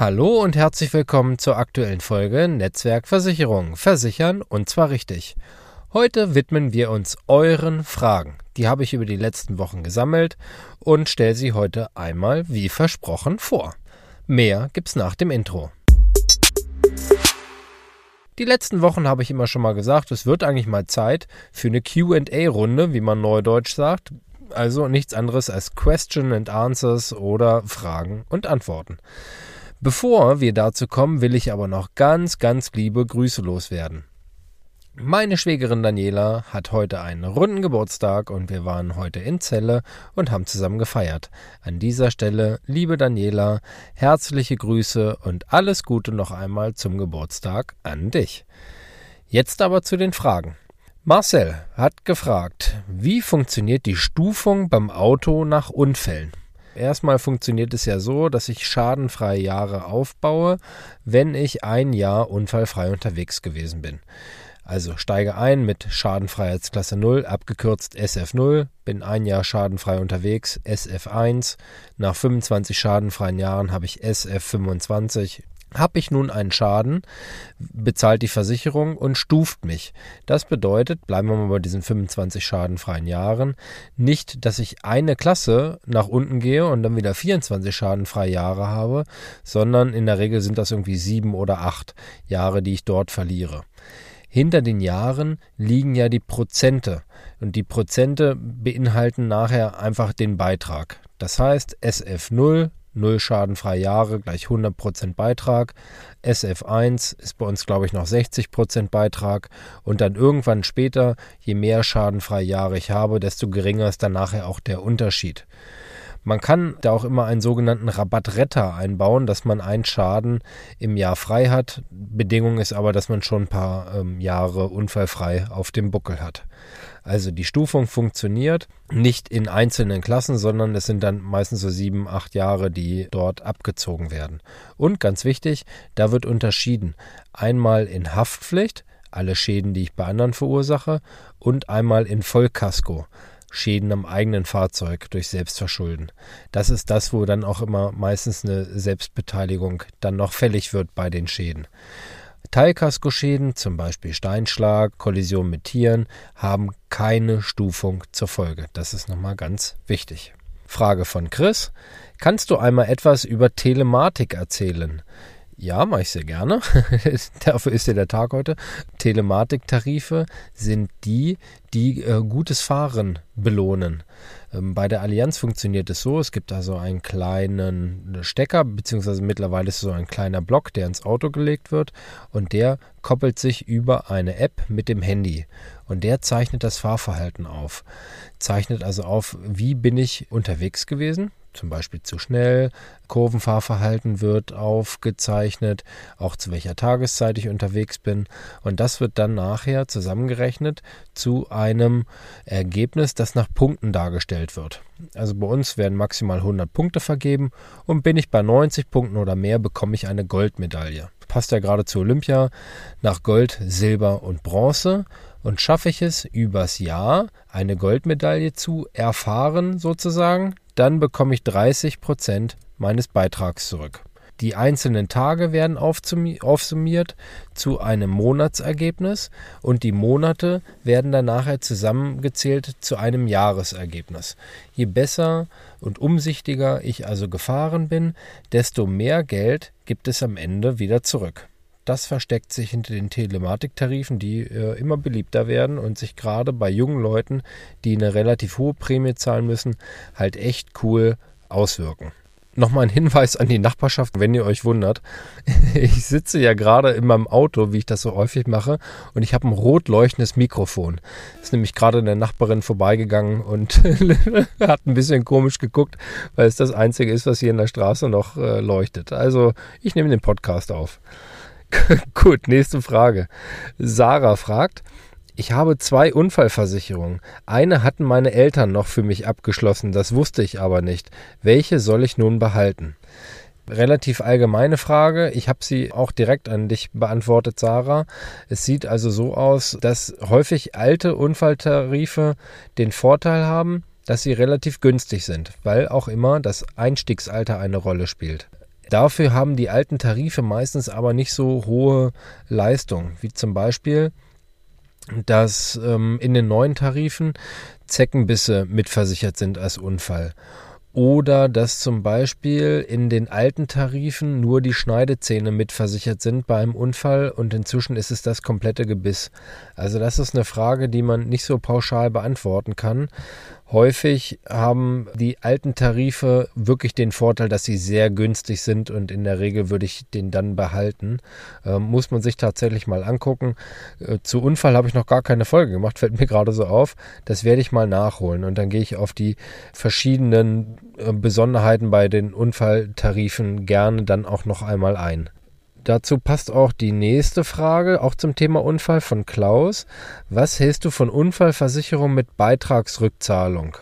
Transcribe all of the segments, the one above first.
Hallo und herzlich willkommen zur aktuellen Folge Netzwerk Versicherung. Versichern und zwar richtig. Heute widmen wir uns euren Fragen. Die habe ich über die letzten Wochen gesammelt und stelle sie heute einmal wie versprochen vor. Mehr gibt's nach dem Intro. Die letzten Wochen habe ich immer schon mal gesagt, es wird eigentlich mal Zeit für eine QA-Runde, wie man neudeutsch sagt. Also nichts anderes als Question and Answers oder Fragen und Antworten. Bevor wir dazu kommen, will ich aber noch ganz, ganz liebe Grüße loswerden. Meine Schwägerin Daniela hat heute einen runden Geburtstag und wir waren heute in Celle und haben zusammen gefeiert. An dieser Stelle, liebe Daniela, herzliche Grüße und alles Gute noch einmal zum Geburtstag an dich. Jetzt aber zu den Fragen. Marcel hat gefragt, wie funktioniert die Stufung beim Auto nach Unfällen? Erstmal funktioniert es ja so, dass ich schadenfreie Jahre aufbaue, wenn ich ein Jahr unfallfrei unterwegs gewesen bin. Also steige ein mit Schadenfreiheitsklasse 0, abgekürzt SF0, bin ein Jahr schadenfrei unterwegs, SF1. Nach 25 schadenfreien Jahren habe ich SF25, habe ich nun einen Schaden, bezahlt die Versicherung und stuft mich. Das bedeutet, bleiben wir mal bei diesen 25 schadenfreien Jahren, nicht, dass ich eine Klasse nach unten gehe und dann wieder 24 schadenfreie Jahre habe, sondern in der Regel sind das irgendwie sieben oder acht Jahre, die ich dort verliere. Hinter den Jahren liegen ja die Prozente und die Prozente beinhalten nachher einfach den Beitrag. Das heißt, SF0 0 schadenfreie Jahre gleich 100% Beitrag. SF1 ist bei uns, glaube ich, noch 60% Beitrag. Und dann irgendwann später, je mehr schadenfreie Jahre ich habe, desto geringer ist dann nachher auch der Unterschied. Man kann da auch immer einen sogenannten Rabattretter einbauen, dass man einen Schaden im Jahr frei hat. Bedingung ist aber, dass man schon ein paar ähm, Jahre unfallfrei auf dem Buckel hat. Also die Stufung funktioniert nicht in einzelnen Klassen, sondern es sind dann meistens so sieben, acht Jahre, die dort abgezogen werden. Und ganz wichtig, da wird unterschieden. Einmal in Haftpflicht, alle Schäden, die ich bei anderen verursache, und einmal in Vollkasko. Schäden am eigenen Fahrzeug durch Selbstverschulden. Das ist das, wo dann auch immer meistens eine Selbstbeteiligung dann noch fällig wird bei den Schäden. Teilkaskoschäden, zum Beispiel Steinschlag, Kollision mit Tieren, haben keine Stufung zur Folge. Das ist nochmal ganz wichtig. Frage von Chris. Kannst du einmal etwas über Telematik erzählen? Ja, mache ich sehr gerne. Dafür ist ja der Tag heute. Telematiktarife sind die, die äh, gutes Fahren belohnen. Ähm, bei der Allianz funktioniert es so, es gibt also einen kleinen Stecker, beziehungsweise mittlerweile ist es so ein kleiner Block, der ins Auto gelegt wird und der koppelt sich über eine App mit dem Handy und der zeichnet das Fahrverhalten auf. Zeichnet also auf, wie bin ich unterwegs gewesen, zum Beispiel zu schnell. Kurvenfahrverhalten wird aufgezeichnet, auch zu welcher Tageszeit ich unterwegs bin. Und das wird dann nachher zusammengerechnet zu einem Ergebnis, das nach Punkten dargestellt wird. Also bei uns werden maximal 100 Punkte vergeben und bin ich bei 90 Punkten oder mehr, bekomme ich eine Goldmedaille. Passt ja gerade zu Olympia nach Gold, Silber und Bronze. Und schaffe ich es übers Jahr eine Goldmedaille zu erfahren sozusagen, dann bekomme ich 30 Prozent meines Beitrags zurück. Die einzelnen Tage werden aufsummiert zu einem Monatsergebnis und die Monate werden dann nachher zusammengezählt zu einem Jahresergebnis. Je besser und umsichtiger ich also gefahren bin, desto mehr Geld gibt es am Ende wieder zurück. Das versteckt sich hinter den Telematiktarifen, die äh, immer beliebter werden und sich gerade bei jungen Leuten, die eine relativ hohe Prämie zahlen müssen, halt echt cool auswirken. Nochmal ein Hinweis an die Nachbarschaft, wenn ihr euch wundert. Ich sitze ja gerade in meinem Auto, wie ich das so häufig mache, und ich habe ein rot leuchtendes Mikrofon. Ist nämlich gerade eine Nachbarin vorbeigegangen und hat ein bisschen komisch geguckt, weil es das Einzige ist, was hier in der Straße noch äh, leuchtet. Also ich nehme den Podcast auf. Gut, nächste Frage. Sarah fragt, ich habe zwei Unfallversicherungen. Eine hatten meine Eltern noch für mich abgeschlossen, das wusste ich aber nicht. Welche soll ich nun behalten? Relativ allgemeine Frage. Ich habe sie auch direkt an dich beantwortet, Sarah. Es sieht also so aus, dass häufig alte Unfalltarife den Vorteil haben, dass sie relativ günstig sind, weil auch immer das Einstiegsalter eine Rolle spielt. Dafür haben die alten Tarife meistens aber nicht so hohe Leistung, wie zum Beispiel, dass ähm, in den neuen Tarifen Zeckenbisse mitversichert sind als Unfall. Oder dass zum Beispiel in den alten Tarifen nur die Schneidezähne mitversichert sind bei einem Unfall und inzwischen ist es das komplette Gebiss. Also das ist eine Frage, die man nicht so pauschal beantworten kann. Häufig haben die alten Tarife wirklich den Vorteil, dass sie sehr günstig sind und in der Regel würde ich den dann behalten. Ähm, muss man sich tatsächlich mal angucken. Äh, zu Unfall habe ich noch gar keine Folge gemacht, fällt mir gerade so auf. Das werde ich mal nachholen und dann gehe ich auf die verschiedenen äh, Besonderheiten bei den Unfalltarifen gerne dann auch noch einmal ein. Dazu passt auch die nächste Frage, auch zum Thema Unfall von Klaus. Was hältst du von Unfallversicherung mit Beitragsrückzahlung?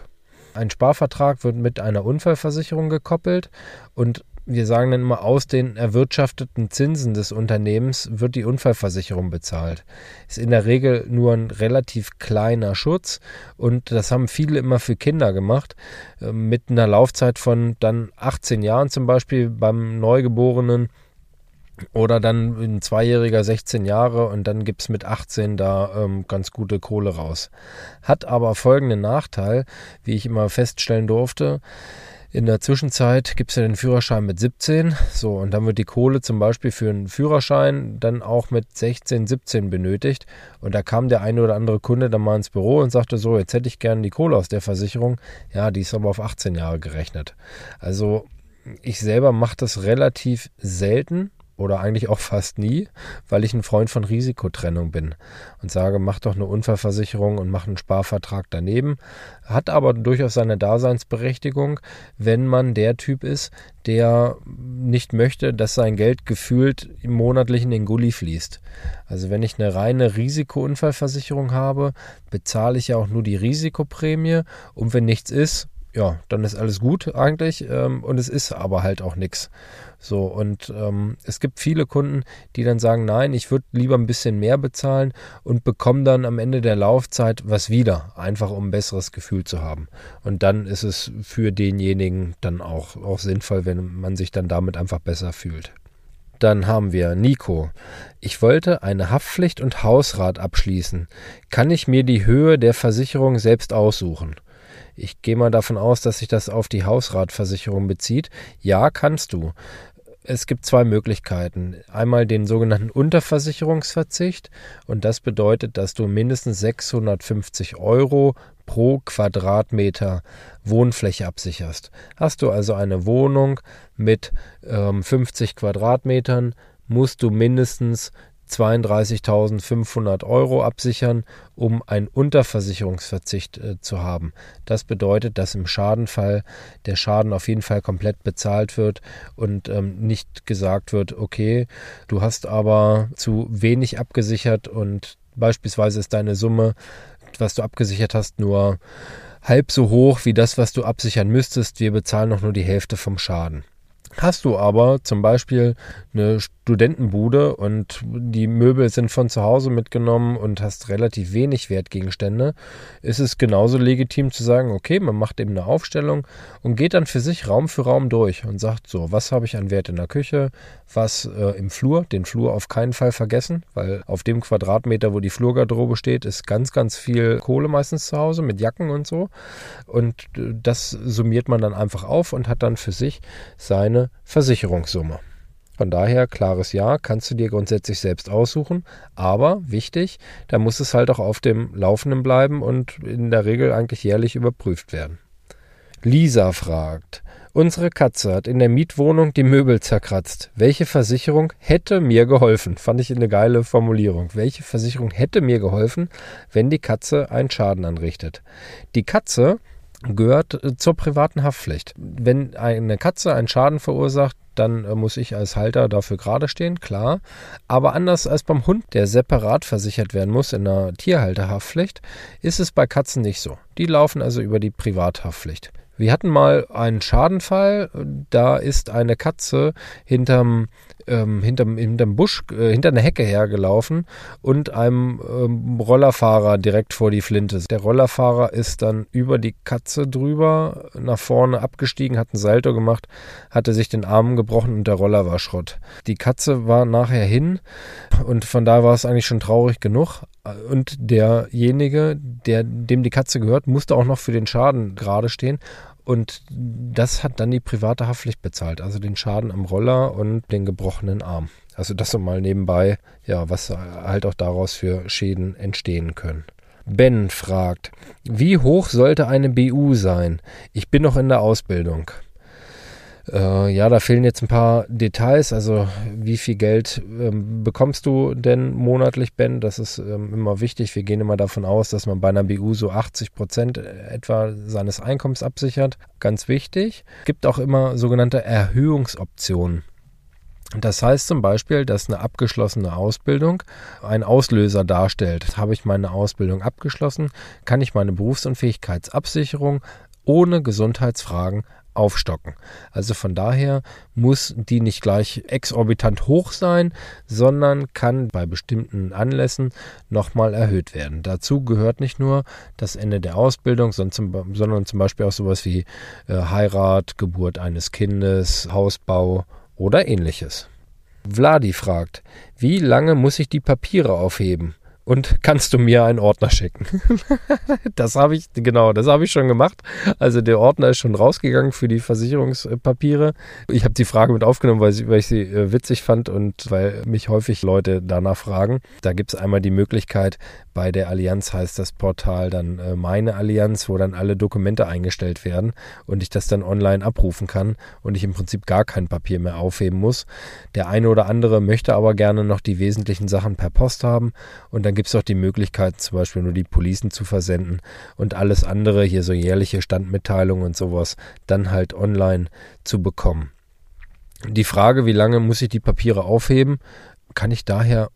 Ein Sparvertrag wird mit einer Unfallversicherung gekoppelt und wir sagen dann immer, aus den erwirtschafteten Zinsen des Unternehmens wird die Unfallversicherung bezahlt. Ist in der Regel nur ein relativ kleiner Schutz und das haben viele immer für Kinder gemacht. Äh, mit einer Laufzeit von dann 18 Jahren zum Beispiel beim Neugeborenen oder dann ein Zweijähriger 16 Jahre und dann gibt es mit 18 da ähm, ganz gute Kohle raus. Hat aber folgenden Nachteil, wie ich immer feststellen durfte. In der Zwischenzeit gibt es ja den Führerschein mit 17. So, und dann wird die Kohle zum Beispiel für einen Führerschein dann auch mit 16, 17 benötigt. Und da kam der eine oder andere Kunde dann mal ins Büro und sagte so, jetzt hätte ich gerne die Kohle aus der Versicherung. Ja, die ist aber auf 18 Jahre gerechnet. Also ich selber mache das relativ selten, oder eigentlich auch fast nie, weil ich ein Freund von Risikotrennung bin und sage, mach doch eine Unfallversicherung und mach einen Sparvertrag daneben. Hat aber durchaus seine Daseinsberechtigung, wenn man der Typ ist, der nicht möchte, dass sein Geld gefühlt monatlich in den Gully fließt. Also wenn ich eine reine Risikounfallversicherung habe, bezahle ich ja auch nur die Risikoprämie und wenn nichts ist, ja, dann ist alles gut eigentlich ähm, und es ist aber halt auch nichts. So, und ähm, es gibt viele Kunden, die dann sagen, nein, ich würde lieber ein bisschen mehr bezahlen und bekomme dann am Ende der Laufzeit was wieder, einfach um ein besseres Gefühl zu haben. Und dann ist es für denjenigen dann auch, auch sinnvoll, wenn man sich dann damit einfach besser fühlt. Dann haben wir Nico. Ich wollte eine Haftpflicht und Hausrat abschließen. Kann ich mir die Höhe der Versicherung selbst aussuchen? Ich gehe mal davon aus, dass sich das auf die Hausratversicherung bezieht. Ja, kannst du. Es gibt zwei Möglichkeiten. Einmal den sogenannten Unterversicherungsverzicht und das bedeutet, dass du mindestens 650 Euro pro Quadratmeter Wohnfläche absicherst. Hast du also eine Wohnung mit ähm, 50 Quadratmetern, musst du mindestens 32.500 Euro absichern, um einen Unterversicherungsverzicht äh, zu haben. Das bedeutet, dass im Schadenfall der Schaden auf jeden Fall komplett bezahlt wird und ähm, nicht gesagt wird, okay, du hast aber zu wenig abgesichert und beispielsweise ist deine Summe, was du abgesichert hast, nur halb so hoch wie das, was du absichern müsstest. Wir bezahlen noch nur die Hälfte vom Schaden. Hast du aber zum Beispiel eine Studentenbude und die Möbel sind von zu Hause mitgenommen und hast relativ wenig Wertgegenstände, ist es genauso legitim zu sagen, okay, man macht eben eine Aufstellung und geht dann für sich Raum für Raum durch und sagt so, was habe ich an Wert in der Küche, was äh, im Flur, den Flur auf keinen Fall vergessen, weil auf dem Quadratmeter, wo die Flurgarderobe steht, ist ganz, ganz viel Kohle meistens zu Hause mit Jacken und so und äh, das summiert man dann einfach auf und hat dann für sich seine Versicherungssumme. Von daher, klares Ja, kannst du dir grundsätzlich selbst aussuchen. Aber wichtig, da muss es halt auch auf dem Laufenden bleiben und in der Regel eigentlich jährlich überprüft werden. Lisa fragt, unsere Katze hat in der Mietwohnung die Möbel zerkratzt. Welche Versicherung hätte mir geholfen? Fand ich eine geile Formulierung. Welche Versicherung hätte mir geholfen, wenn die Katze einen Schaden anrichtet? Die Katze gehört äh, zur privaten Haftpflicht. Wenn eine Katze einen Schaden verursacht, dann äh, muss ich als Halter dafür gerade stehen, klar. Aber anders als beim Hund, der separat versichert werden muss in der Tierhalterhaftpflicht, ist es bei Katzen nicht so. Die laufen also über die Privathaftpflicht. Wir hatten mal einen Schadenfall, da ist eine Katze hinterm ähm, hinterm, hinterm Busch, äh, hinter einer Hecke hergelaufen und einem ähm, Rollerfahrer direkt vor die Flinte. Der Rollerfahrer ist dann über die Katze drüber, nach vorne abgestiegen, hat ein Salto gemacht, hatte sich den Arm gebrochen und der Roller war Schrott. Die Katze war nachher hin und von da war es eigentlich schon traurig genug. Und derjenige, der, dem die Katze gehört, musste auch noch für den Schaden gerade stehen. Und das hat dann die private Haftpflicht bezahlt, also den Schaden am Roller und den gebrochenen Arm. Also das so mal nebenbei, ja, was halt auch daraus für Schäden entstehen können. Ben fragt, wie hoch sollte eine BU sein? Ich bin noch in der Ausbildung. Äh, ja, da fehlen jetzt ein paar Details. Also wie viel Geld ähm, bekommst du denn monatlich, Ben? Das ist ähm, immer wichtig. Wir gehen immer davon aus, dass man bei einer BU so 80 Prozent etwa seines Einkommens absichert. Ganz wichtig. Gibt auch immer sogenannte Erhöhungsoptionen. Das heißt zum Beispiel, dass eine abgeschlossene Ausbildung ein Auslöser darstellt. Habe ich meine Ausbildung abgeschlossen, kann ich meine Berufsunfähigkeitsabsicherung ohne Gesundheitsfragen aufstocken. Also von daher muss die nicht gleich exorbitant hoch sein, sondern kann bei bestimmten Anlässen nochmal erhöht werden. Dazu gehört nicht nur das Ende der Ausbildung, sondern zum Beispiel auch sowas wie äh, Heirat, Geburt eines Kindes, Hausbau oder ähnliches. Vladi fragt, wie lange muss ich die Papiere aufheben? Und kannst du mir einen Ordner schicken? das habe ich, genau, das habe ich schon gemacht. Also der Ordner ist schon rausgegangen für die Versicherungspapiere. Ich habe die Frage mit aufgenommen, weil, sie, weil ich sie äh, witzig fand und weil mich häufig Leute danach fragen. Da gibt es einmal die Möglichkeit, bei der Allianz heißt das Portal dann äh, meine Allianz, wo dann alle Dokumente eingestellt werden und ich das dann online abrufen kann und ich im Prinzip gar kein Papier mehr aufheben muss. Der eine oder andere möchte aber gerne noch die wesentlichen Sachen per Post haben und dann gibt es auch die Möglichkeit, zum Beispiel nur die Policen zu versenden und alles andere, hier so jährliche Standmitteilungen und sowas, dann halt online zu bekommen. Die Frage, wie lange muss ich die Papiere aufheben, kann ich daher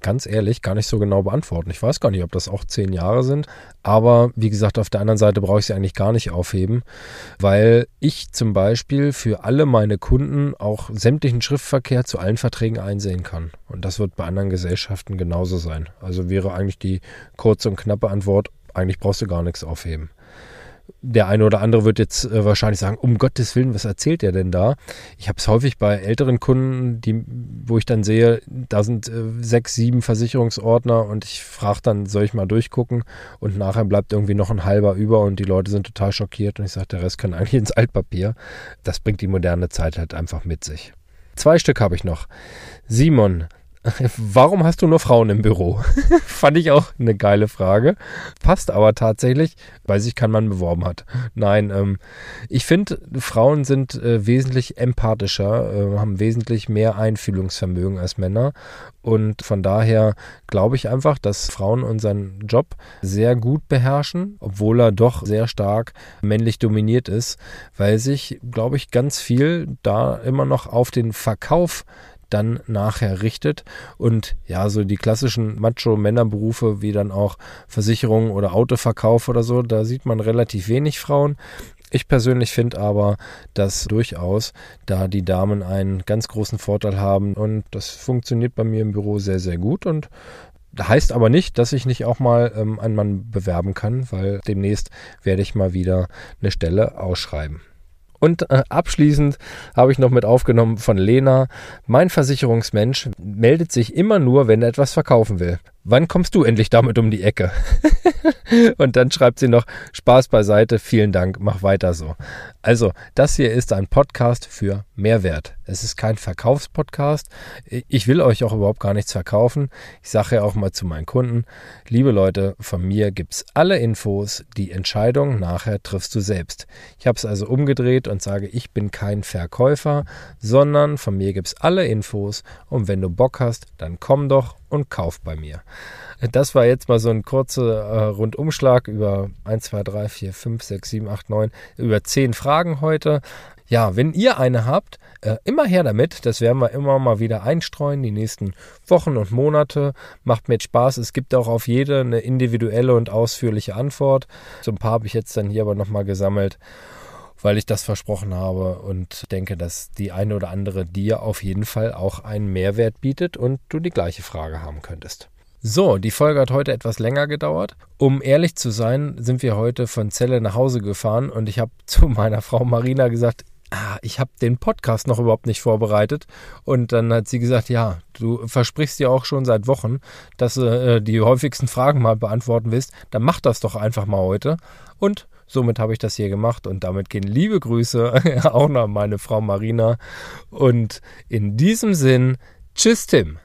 ganz ehrlich gar nicht so genau beantworten. Ich weiß gar nicht, ob das auch zehn Jahre sind. Aber wie gesagt, auf der anderen Seite brauche ich sie eigentlich gar nicht aufheben, weil ich zum Beispiel für alle meine Kunden auch sämtlichen Schriftverkehr zu allen Verträgen einsehen kann. Und das wird bei anderen Gesellschaften genauso sein. Also wäre eigentlich die kurze und knappe Antwort, eigentlich brauchst du gar nichts aufheben der eine oder andere wird jetzt äh, wahrscheinlich sagen, um Gottes Willen, was erzählt er denn da? Ich habe es häufig bei älteren Kunden, die, wo ich dann sehe, da sind äh, sechs, sieben Versicherungsordner und ich frage dann, soll ich mal durchgucken? Und nachher bleibt irgendwie noch ein halber über und die Leute sind total schockiert und ich sage, der Rest kann eigentlich ins Altpapier. Das bringt die moderne Zeit halt einfach mit sich. Zwei Stück habe ich noch. Simon Warum hast du nur Frauen im Büro? Fand ich auch eine geile Frage. Passt aber tatsächlich, weil sich kein Mann beworben hat. Nein, ähm, ich finde, Frauen sind äh, wesentlich empathischer, äh, haben wesentlich mehr Einfühlungsvermögen als Männer. Und von daher glaube ich einfach, dass Frauen unseren Job sehr gut beherrschen, obwohl er doch sehr stark männlich dominiert ist, weil sich, glaube ich, ganz viel da immer noch auf den Verkauf dann nachher richtet. Und ja, so die klassischen Macho-Männerberufe wie dann auch Versicherung oder Autoverkauf oder so, da sieht man relativ wenig Frauen. Ich persönlich finde aber, dass durchaus da die Damen einen ganz großen Vorteil haben und das funktioniert bei mir im Büro sehr, sehr gut und heißt aber nicht, dass ich nicht auch mal ähm, einen Mann bewerben kann, weil demnächst werde ich mal wieder eine Stelle ausschreiben. Und äh, abschließend habe ich noch mit aufgenommen von Lena. Mein Versicherungsmensch meldet sich immer nur, wenn er etwas verkaufen will wann kommst du endlich damit um die Ecke? und dann schreibt sie noch, Spaß beiseite, vielen Dank, mach weiter so. Also, das hier ist ein Podcast für Mehrwert. Es ist kein Verkaufspodcast. Ich will euch auch überhaupt gar nichts verkaufen. Ich sage ja auch mal zu meinen Kunden, liebe Leute, von mir gibt es alle Infos, die Entscheidung nachher triffst du selbst. Ich habe es also umgedreht und sage, ich bin kein Verkäufer, sondern von mir gibt es alle Infos und wenn du Bock hast, dann komm doch und kauft bei mir. Das war jetzt mal so ein kurzer äh, Rundumschlag über 1, 2, 3, 4, 5, 6, 7, 8, 9, über 10 Fragen heute. Ja, wenn ihr eine habt, äh, immer her damit. Das werden wir immer mal wieder einstreuen, die nächsten Wochen und Monate. Macht mir Spaß. Es gibt auch auf jede eine individuelle und ausführliche Antwort. So ein paar habe ich jetzt dann hier aber nochmal gesammelt. Weil ich das versprochen habe und denke, dass die eine oder andere dir auf jeden Fall auch einen Mehrwert bietet und du die gleiche Frage haben könntest. So, die Folge hat heute etwas länger gedauert. Um ehrlich zu sein, sind wir heute von Celle nach Hause gefahren und ich habe zu meiner Frau Marina gesagt, ah, ich habe den Podcast noch überhaupt nicht vorbereitet. Und dann hat sie gesagt, ja, du versprichst ja auch schon seit Wochen, dass du äh, die häufigsten Fragen mal beantworten willst. Dann mach das doch einfach mal heute. Und somit habe ich das hier gemacht und damit gehen liebe Grüße auch noch an meine Frau Marina. Und in diesem Sinn, tschüss Tim.